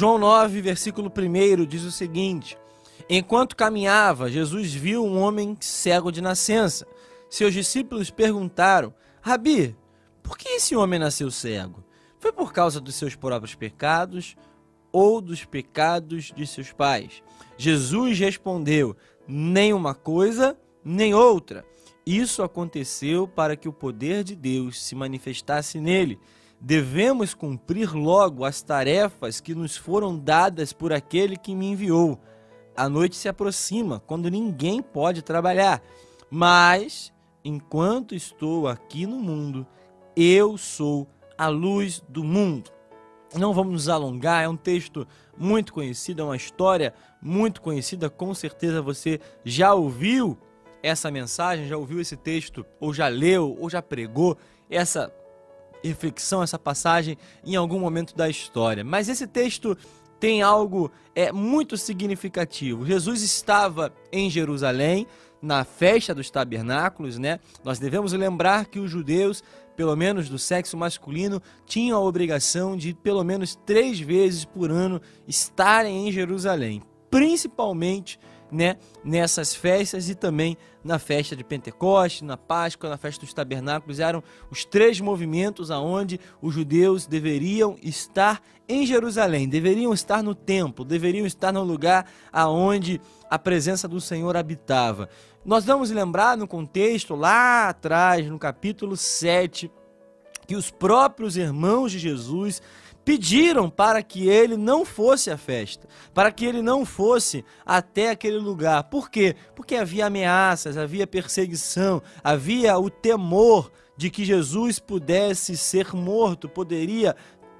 João 9, versículo 1 diz o seguinte: Enquanto caminhava, Jesus viu um homem cego de nascença. Seus discípulos perguntaram: Rabi, por que esse homem nasceu cego? Foi por causa dos seus próprios pecados ou dos pecados de seus pais? Jesus respondeu: Nem uma coisa, nem outra. Isso aconteceu para que o poder de Deus se manifestasse nele. Devemos cumprir logo as tarefas que nos foram dadas por aquele que me enviou. A noite se aproxima, quando ninguém pode trabalhar. Mas, enquanto estou aqui no mundo, eu sou a luz do mundo. Não vamos nos alongar, é um texto muito conhecido, é uma história muito conhecida, com certeza você já ouviu essa mensagem, já ouviu esse texto, ou já leu, ou já pregou essa reflexão, essa passagem em algum momento da história. Mas esse texto tem algo é muito significativo. Jesus estava em Jerusalém na festa dos tabernáculos, né? Nós devemos lembrar que os judeus, pelo menos do sexo masculino, tinham a obrigação de pelo menos três vezes por ano estarem em Jerusalém, principalmente né, nessas festas e também na festa de Pentecoste, na Páscoa, na festa dos tabernáculos, eram os três movimentos aonde os judeus deveriam estar em Jerusalém, deveriam estar no templo, deveriam estar no lugar aonde a presença do Senhor habitava. Nós vamos lembrar no contexto lá atrás, no capítulo 7, que os próprios irmãos de Jesus pediram para que ele não fosse à festa, para que ele não fosse até aquele lugar. Por quê? Porque havia ameaças, havia perseguição, havia o temor de que Jesus pudesse ser morto, poderia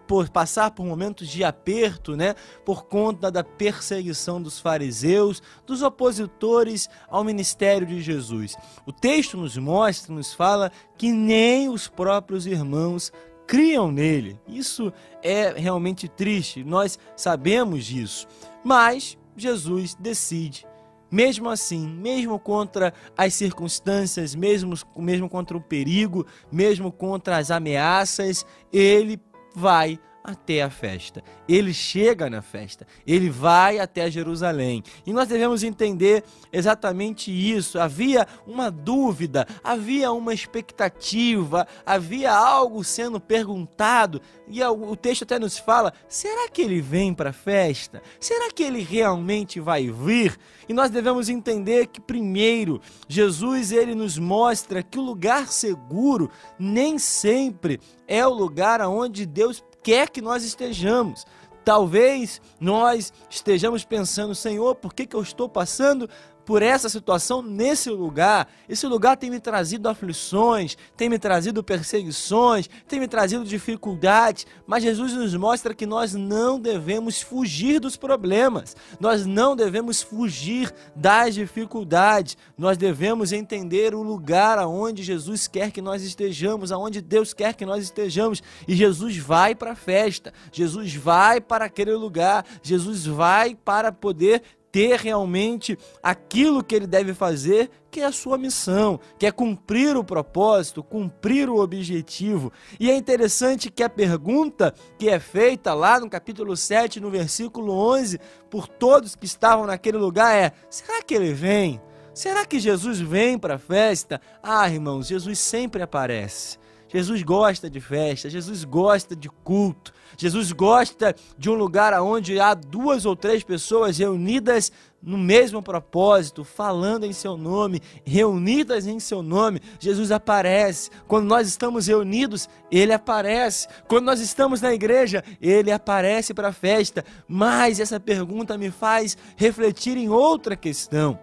por passar por momentos de aperto, né, por conta da perseguição dos fariseus, dos opositores ao ministério de Jesus. O texto nos mostra, nos fala que nem os próprios irmãos criam nele. Isso é realmente triste, nós sabemos disso. Mas Jesus decide mesmo assim, mesmo contra as circunstâncias, mesmo, mesmo contra o perigo, mesmo contra as ameaças, ele vai até a festa. Ele chega na festa, ele vai até Jerusalém. E nós devemos entender exatamente isso. Havia uma dúvida, havia uma expectativa, havia algo sendo perguntado. E o texto até nos fala: será que ele vem para a festa? Será que ele realmente vai vir? E nós devemos entender que primeiro, Jesus ele nos mostra que o lugar seguro nem sempre é o lugar aonde Deus quer que nós estejamos. Talvez nós estejamos pensando, Senhor, por que, que eu estou passando por essa situação nesse lugar. Esse lugar tem me trazido aflições, tem me trazido perseguições, tem me trazido dificuldades, mas Jesus nos mostra que nós não devemos fugir dos problemas, nós não devemos fugir das dificuldades, nós devemos entender o lugar aonde Jesus quer que nós estejamos, aonde Deus quer que nós estejamos, e Jesus vai para a festa, Jesus vai para aquele lugar, Jesus vai para poder ter realmente aquilo que ele deve fazer, que é a sua missão, que é cumprir o propósito, cumprir o objetivo. E é interessante que a pergunta que é feita lá no capítulo 7, no versículo 11, por todos que estavam naquele lugar é: será que ele vem? Será que Jesus vem para a festa? Ah, irmãos, Jesus sempre aparece. Jesus gosta de festa, Jesus gosta de culto, Jesus gosta de um lugar onde há duas ou três pessoas reunidas no mesmo propósito, falando em seu nome, reunidas em seu nome. Jesus aparece. Quando nós estamos reunidos, ele aparece. Quando nós estamos na igreja, ele aparece para a festa. Mas essa pergunta me faz refletir em outra questão.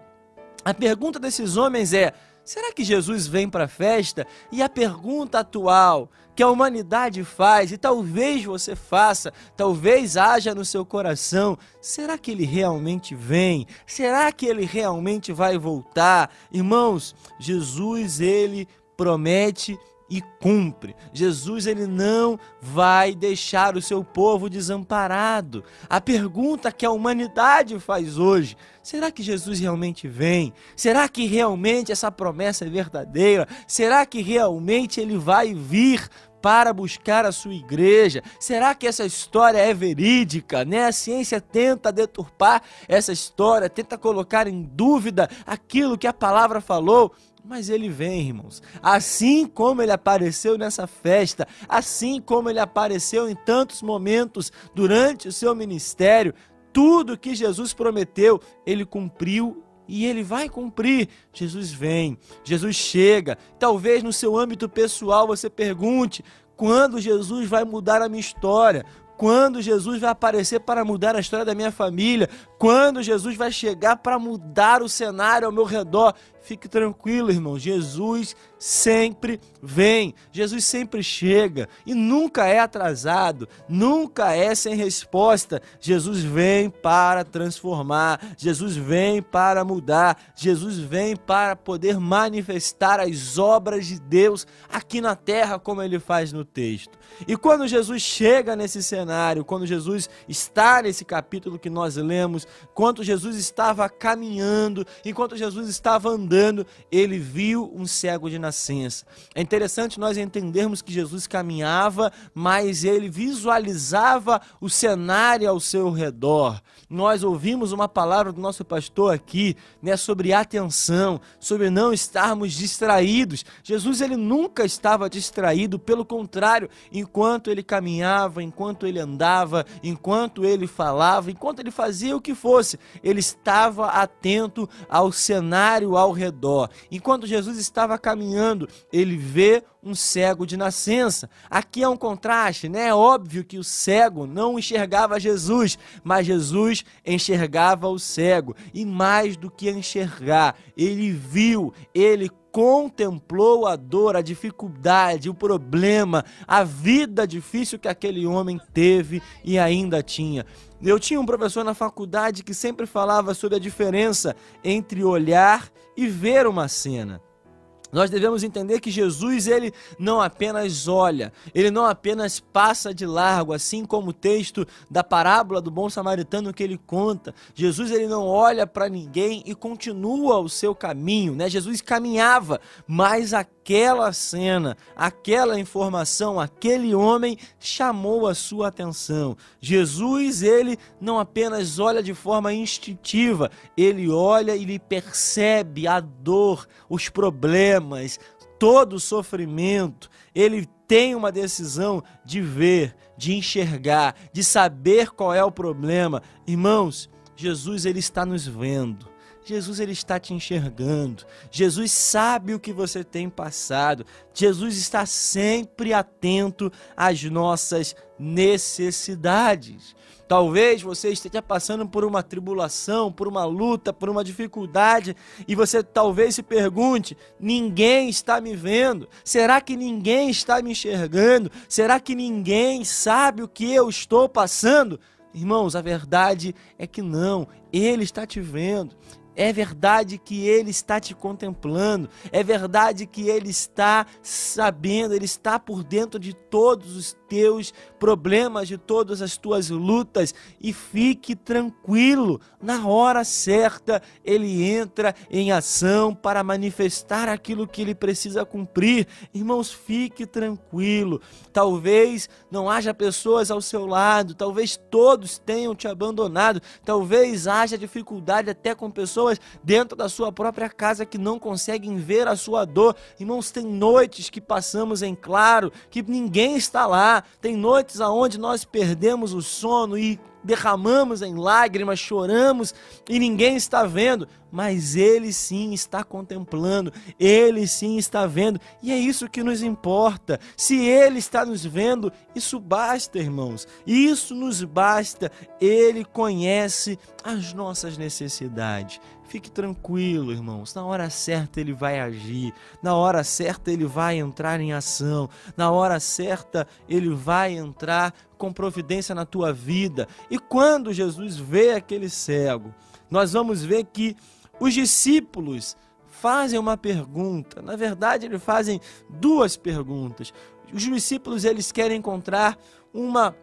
A pergunta desses homens é: Será que Jesus vem para a festa? E a pergunta atual que a humanidade faz, e talvez você faça, talvez haja no seu coração: será que ele realmente vem? Será que ele realmente vai voltar? Irmãos, Jesus, ele promete e cumpre. Jesus ele não vai deixar o seu povo desamparado. A pergunta que a humanidade faz hoje, será que Jesus realmente vem? Será que realmente essa promessa é verdadeira? Será que realmente ele vai vir para buscar a sua igreja. Será que essa história é verídica? Né? A ciência tenta deturpar essa história, tenta colocar em dúvida aquilo que a palavra falou. Mas ele vem, irmãos. Assim como ele apareceu nessa festa, assim como ele apareceu em tantos momentos durante o seu ministério, tudo que Jesus prometeu, ele cumpriu e ele vai cumprir. Jesus vem, Jesus chega. Talvez no seu âmbito pessoal você pergunte: quando Jesus vai mudar a minha história? Quando Jesus vai aparecer para mudar a história da minha família? Quando Jesus vai chegar para mudar o cenário ao meu redor? Fique tranquilo, irmão. Jesus sempre vem, Jesus sempre chega e nunca é atrasado, nunca é sem resposta. Jesus vem para transformar, Jesus vem para mudar, Jesus vem para poder manifestar as obras de Deus aqui na terra, como ele faz no texto. E quando Jesus chega nesse cenário, quando Jesus está nesse capítulo que nós lemos, quando Jesus estava caminhando, enquanto Jesus estava andando, andando, ele viu um cego de nascença. É interessante nós entendermos que Jesus caminhava, mas ele visualizava o cenário ao seu redor. Nós ouvimos uma palavra do nosso pastor aqui, né, sobre atenção, sobre não estarmos distraídos. Jesus ele nunca estava distraído, pelo contrário, enquanto ele caminhava, enquanto ele andava, enquanto ele falava, enquanto ele fazia o que fosse, ele estava atento ao cenário ao redor. Enquanto Jesus estava caminhando, ele vê um cego de nascença. Aqui é um contraste, né? É óbvio que o cego não enxergava Jesus, mas Jesus enxergava o cego. E mais do que enxergar, ele viu, ele contemplou a dor, a dificuldade, o problema, a vida difícil que aquele homem teve e ainda tinha. Eu tinha um professor na faculdade que sempre falava sobre a diferença entre olhar e ver uma cena. Nós devemos entender que Jesus ele não apenas olha, ele não apenas passa de largo, assim como o texto da parábola do bom samaritano que ele conta. Jesus ele não olha para ninguém e continua o seu caminho, né? Jesus caminhava, mas aquela cena, aquela informação, aquele homem chamou a sua atenção. Jesus ele não apenas olha de forma instintiva, ele olha e ele percebe a dor, os problemas todo o sofrimento, ele tem uma decisão de ver, de enxergar, de saber qual é o problema. Irmãos, Jesus ele está nos vendo. Jesus ele está te enxergando. Jesus sabe o que você tem passado. Jesus está sempre atento às nossas necessidades. Talvez você esteja passando por uma tribulação, por uma luta, por uma dificuldade e você talvez se pergunte: ninguém está me vendo? Será que ninguém está me enxergando? Será que ninguém sabe o que eu estou passando? Irmãos, a verdade é que não, Ele está te vendo, é verdade que Ele está te contemplando. É verdade que Ele está sabendo, Ele está por dentro de todos os teus problemas, de todas as tuas lutas. E fique tranquilo, na hora certa, Ele entra em ação para manifestar aquilo que Ele precisa cumprir. Irmãos, fique tranquilo. Talvez não haja pessoas ao seu lado, talvez todos tenham te abandonado, talvez haja dificuldade até com pessoas pessoas dentro da sua própria casa que não conseguem ver a sua dor. Irmãos, tem noites que passamos em claro, que ninguém está lá. Tem noites aonde nós perdemos o sono e derramamos em lágrimas, choramos e ninguém está vendo, mas Ele sim está contemplando, Ele sim está vendo, e é isso que nos importa. Se Ele está nos vendo, isso basta, irmãos, isso nos basta. Ele conhece as nossas necessidades. Fique tranquilo, irmãos. Na hora certa ele vai agir. Na hora certa ele vai entrar em ação. Na hora certa ele vai entrar com providência na tua vida. E quando Jesus vê aquele cego, nós vamos ver que os discípulos fazem uma pergunta. Na verdade, eles fazem duas perguntas. Os discípulos eles querem encontrar uma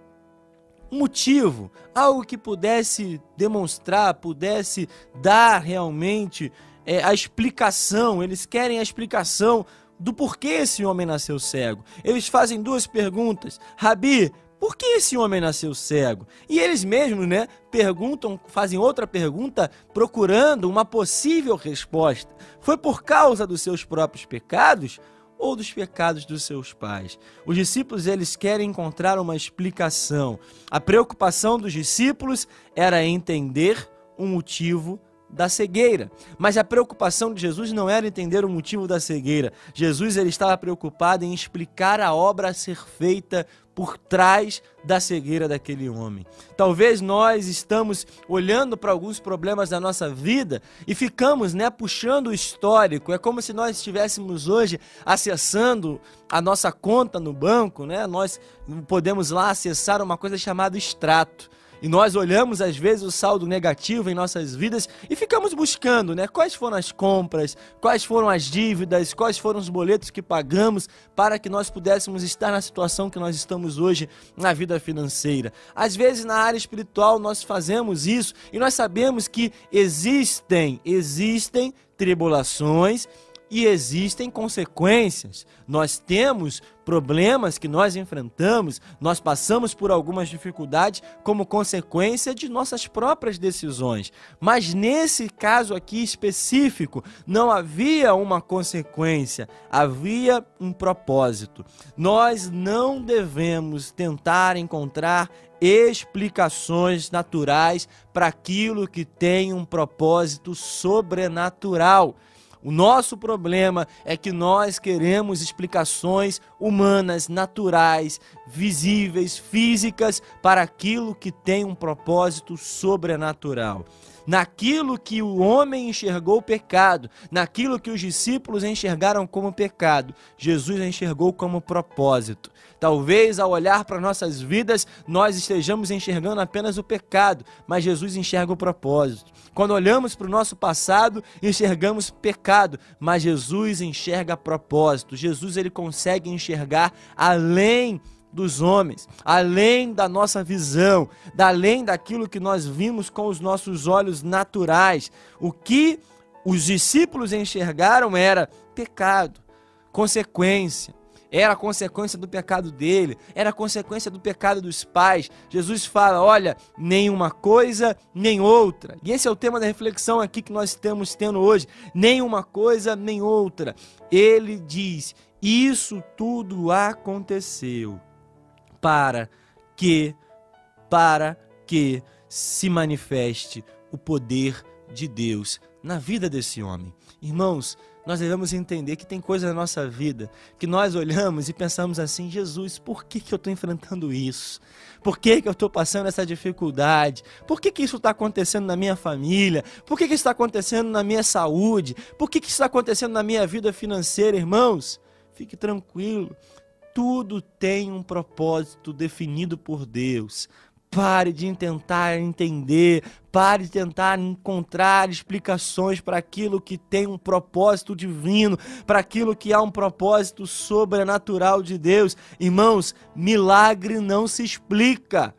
um motivo, algo que pudesse demonstrar, pudesse dar realmente é, a explicação. Eles querem a explicação do porquê esse homem nasceu cego. Eles fazem duas perguntas: Rabi, por que esse homem nasceu cego? E eles mesmos, né, perguntam, fazem outra pergunta procurando uma possível resposta. Foi por causa dos seus próprios pecados ou dos pecados dos seus pais? Os discípulos eles querem encontrar uma explicação. A preocupação dos discípulos era entender o motivo da cegueira. Mas a preocupação de Jesus não era entender o motivo da cegueira. Jesus ele estava preocupado em explicar a obra a ser feita por trás da cegueira daquele homem. Talvez nós estamos olhando para alguns problemas da nossa vida e ficamos, né, puxando o histórico. É como se nós estivéssemos hoje acessando a nossa conta no banco, né? Nós podemos lá acessar uma coisa chamada extrato. E nós olhamos às vezes o saldo negativo em nossas vidas e ficamos buscando, né? Quais foram as compras, quais foram as dívidas, quais foram os boletos que pagamos para que nós pudéssemos estar na situação que nós estamos hoje na vida financeira. Às vezes na área espiritual nós fazemos isso e nós sabemos que existem, existem tribulações e existem consequências. Nós temos problemas que nós enfrentamos, nós passamos por algumas dificuldades como consequência de nossas próprias decisões. Mas nesse caso aqui específico, não havia uma consequência, havia um propósito. Nós não devemos tentar encontrar explicações naturais para aquilo que tem um propósito sobrenatural. O nosso problema é que nós queremos explicações humanas, naturais, visíveis, físicas para aquilo que tem um propósito sobrenatural naquilo que o homem enxergou pecado, naquilo que os discípulos enxergaram como pecado, Jesus enxergou como propósito. Talvez ao olhar para nossas vidas nós estejamos enxergando apenas o pecado, mas Jesus enxerga o propósito. Quando olhamos para o nosso passado, enxergamos pecado, mas Jesus enxerga propósito. Jesus ele consegue enxergar além dos homens, além da nossa visão, além daquilo que nós vimos com os nossos olhos naturais. O que os discípulos enxergaram era pecado, consequência. Era consequência do pecado dele, era consequência do pecado dos pais. Jesus fala: olha, nenhuma coisa, nem outra. E esse é o tema da reflexão aqui que nós estamos tendo hoje: nenhuma coisa, nem outra. Ele diz: isso tudo aconteceu para que para que se manifeste o poder de Deus na vida desse homem. Irmãos, nós devemos entender que tem coisas na nossa vida que nós olhamos e pensamos assim: Jesus, por que, que eu estou enfrentando isso? Por que, que eu estou passando essa dificuldade? Por que, que isso está acontecendo na minha família? Por que, que isso está acontecendo na minha saúde? Por que, que isso está acontecendo na minha vida financeira, irmãos? Fique tranquilo, tudo tem um propósito definido por Deus. Pare de tentar entender, pare de tentar encontrar explicações para aquilo que tem um propósito divino, para aquilo que há um propósito sobrenatural de Deus. Irmãos, milagre não se explica.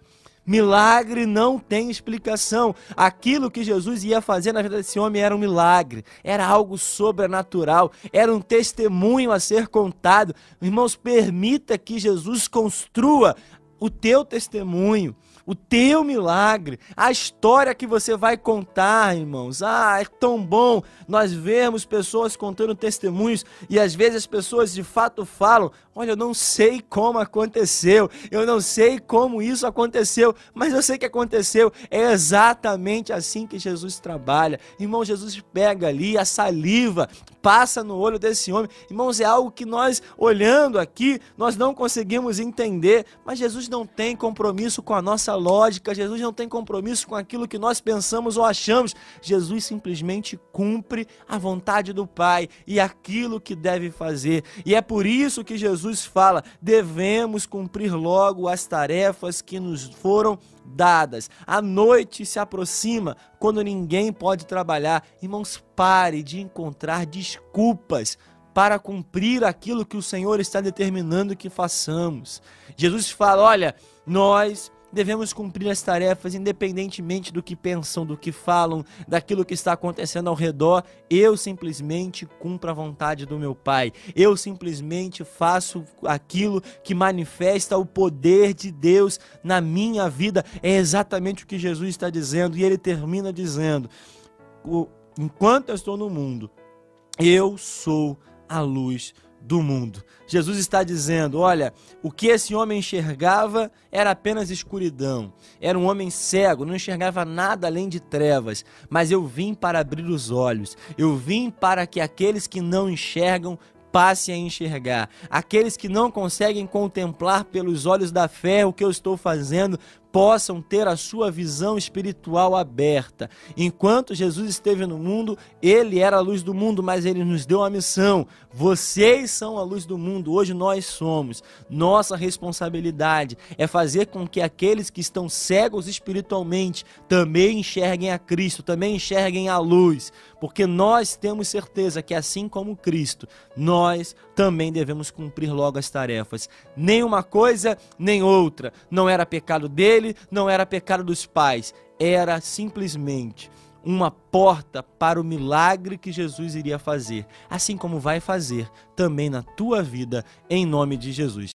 Milagre não tem explicação. Aquilo que Jesus ia fazer na vida desse homem era um milagre, era algo sobrenatural, era um testemunho a ser contado. Irmãos, permita que Jesus construa o teu testemunho o teu milagre, a história que você vai contar, irmãos. Ah, é tão bom nós vemos pessoas contando testemunhos e às vezes as pessoas de fato falam: Olha, eu não sei como aconteceu, eu não sei como isso aconteceu, mas eu sei que aconteceu. É exatamente assim que Jesus trabalha. Irmão, Jesus pega ali a saliva, passa no olho desse homem. Irmãos, é algo que nós, olhando aqui, nós não conseguimos entender, mas Jesus não tem compromisso com a nossa lógica, Jesus não tem compromisso com aquilo que nós pensamos ou achamos. Jesus simplesmente cumpre a vontade do Pai e aquilo que deve fazer. E é por isso que Jesus fala: devemos cumprir logo as tarefas que nos foram dadas. A noite se aproxima quando ninguém pode trabalhar. Irmãos, pare de encontrar desculpas para cumprir aquilo que o Senhor está determinando que façamos. Jesus fala: olha, nós devemos cumprir as tarefas independentemente do que pensam, do que falam, daquilo que está acontecendo ao redor. Eu simplesmente cumpro a vontade do meu Pai. Eu simplesmente faço aquilo que manifesta o poder de Deus na minha vida. É exatamente o que Jesus está dizendo e ele termina dizendo: enquanto eu estou no mundo, eu sou a luz do mundo. Jesus está dizendo: olha, o que esse homem enxergava era apenas escuridão. Era um homem cego, não enxergava nada além de trevas. Mas eu vim para abrir os olhos. Eu vim para que aqueles que não enxergam passem a enxergar. Aqueles que não conseguem contemplar pelos olhos da fé o que eu estou fazendo, possam ter a sua visão espiritual aberta. Enquanto Jesus esteve no mundo, ele era a luz do mundo, mas ele nos deu a missão. Vocês são a luz do mundo, hoje nós somos. Nossa responsabilidade é fazer com que aqueles que estão cegos espiritualmente também enxerguem a Cristo, também enxerguem a luz, porque nós temos certeza que assim como Cristo, nós também devemos cumprir logo as tarefas. Nem uma coisa, nem outra. Não era pecado dele dele não era pecado dos pais, era simplesmente uma porta para o milagre que Jesus iria fazer, assim como vai fazer também na tua vida, em nome de Jesus.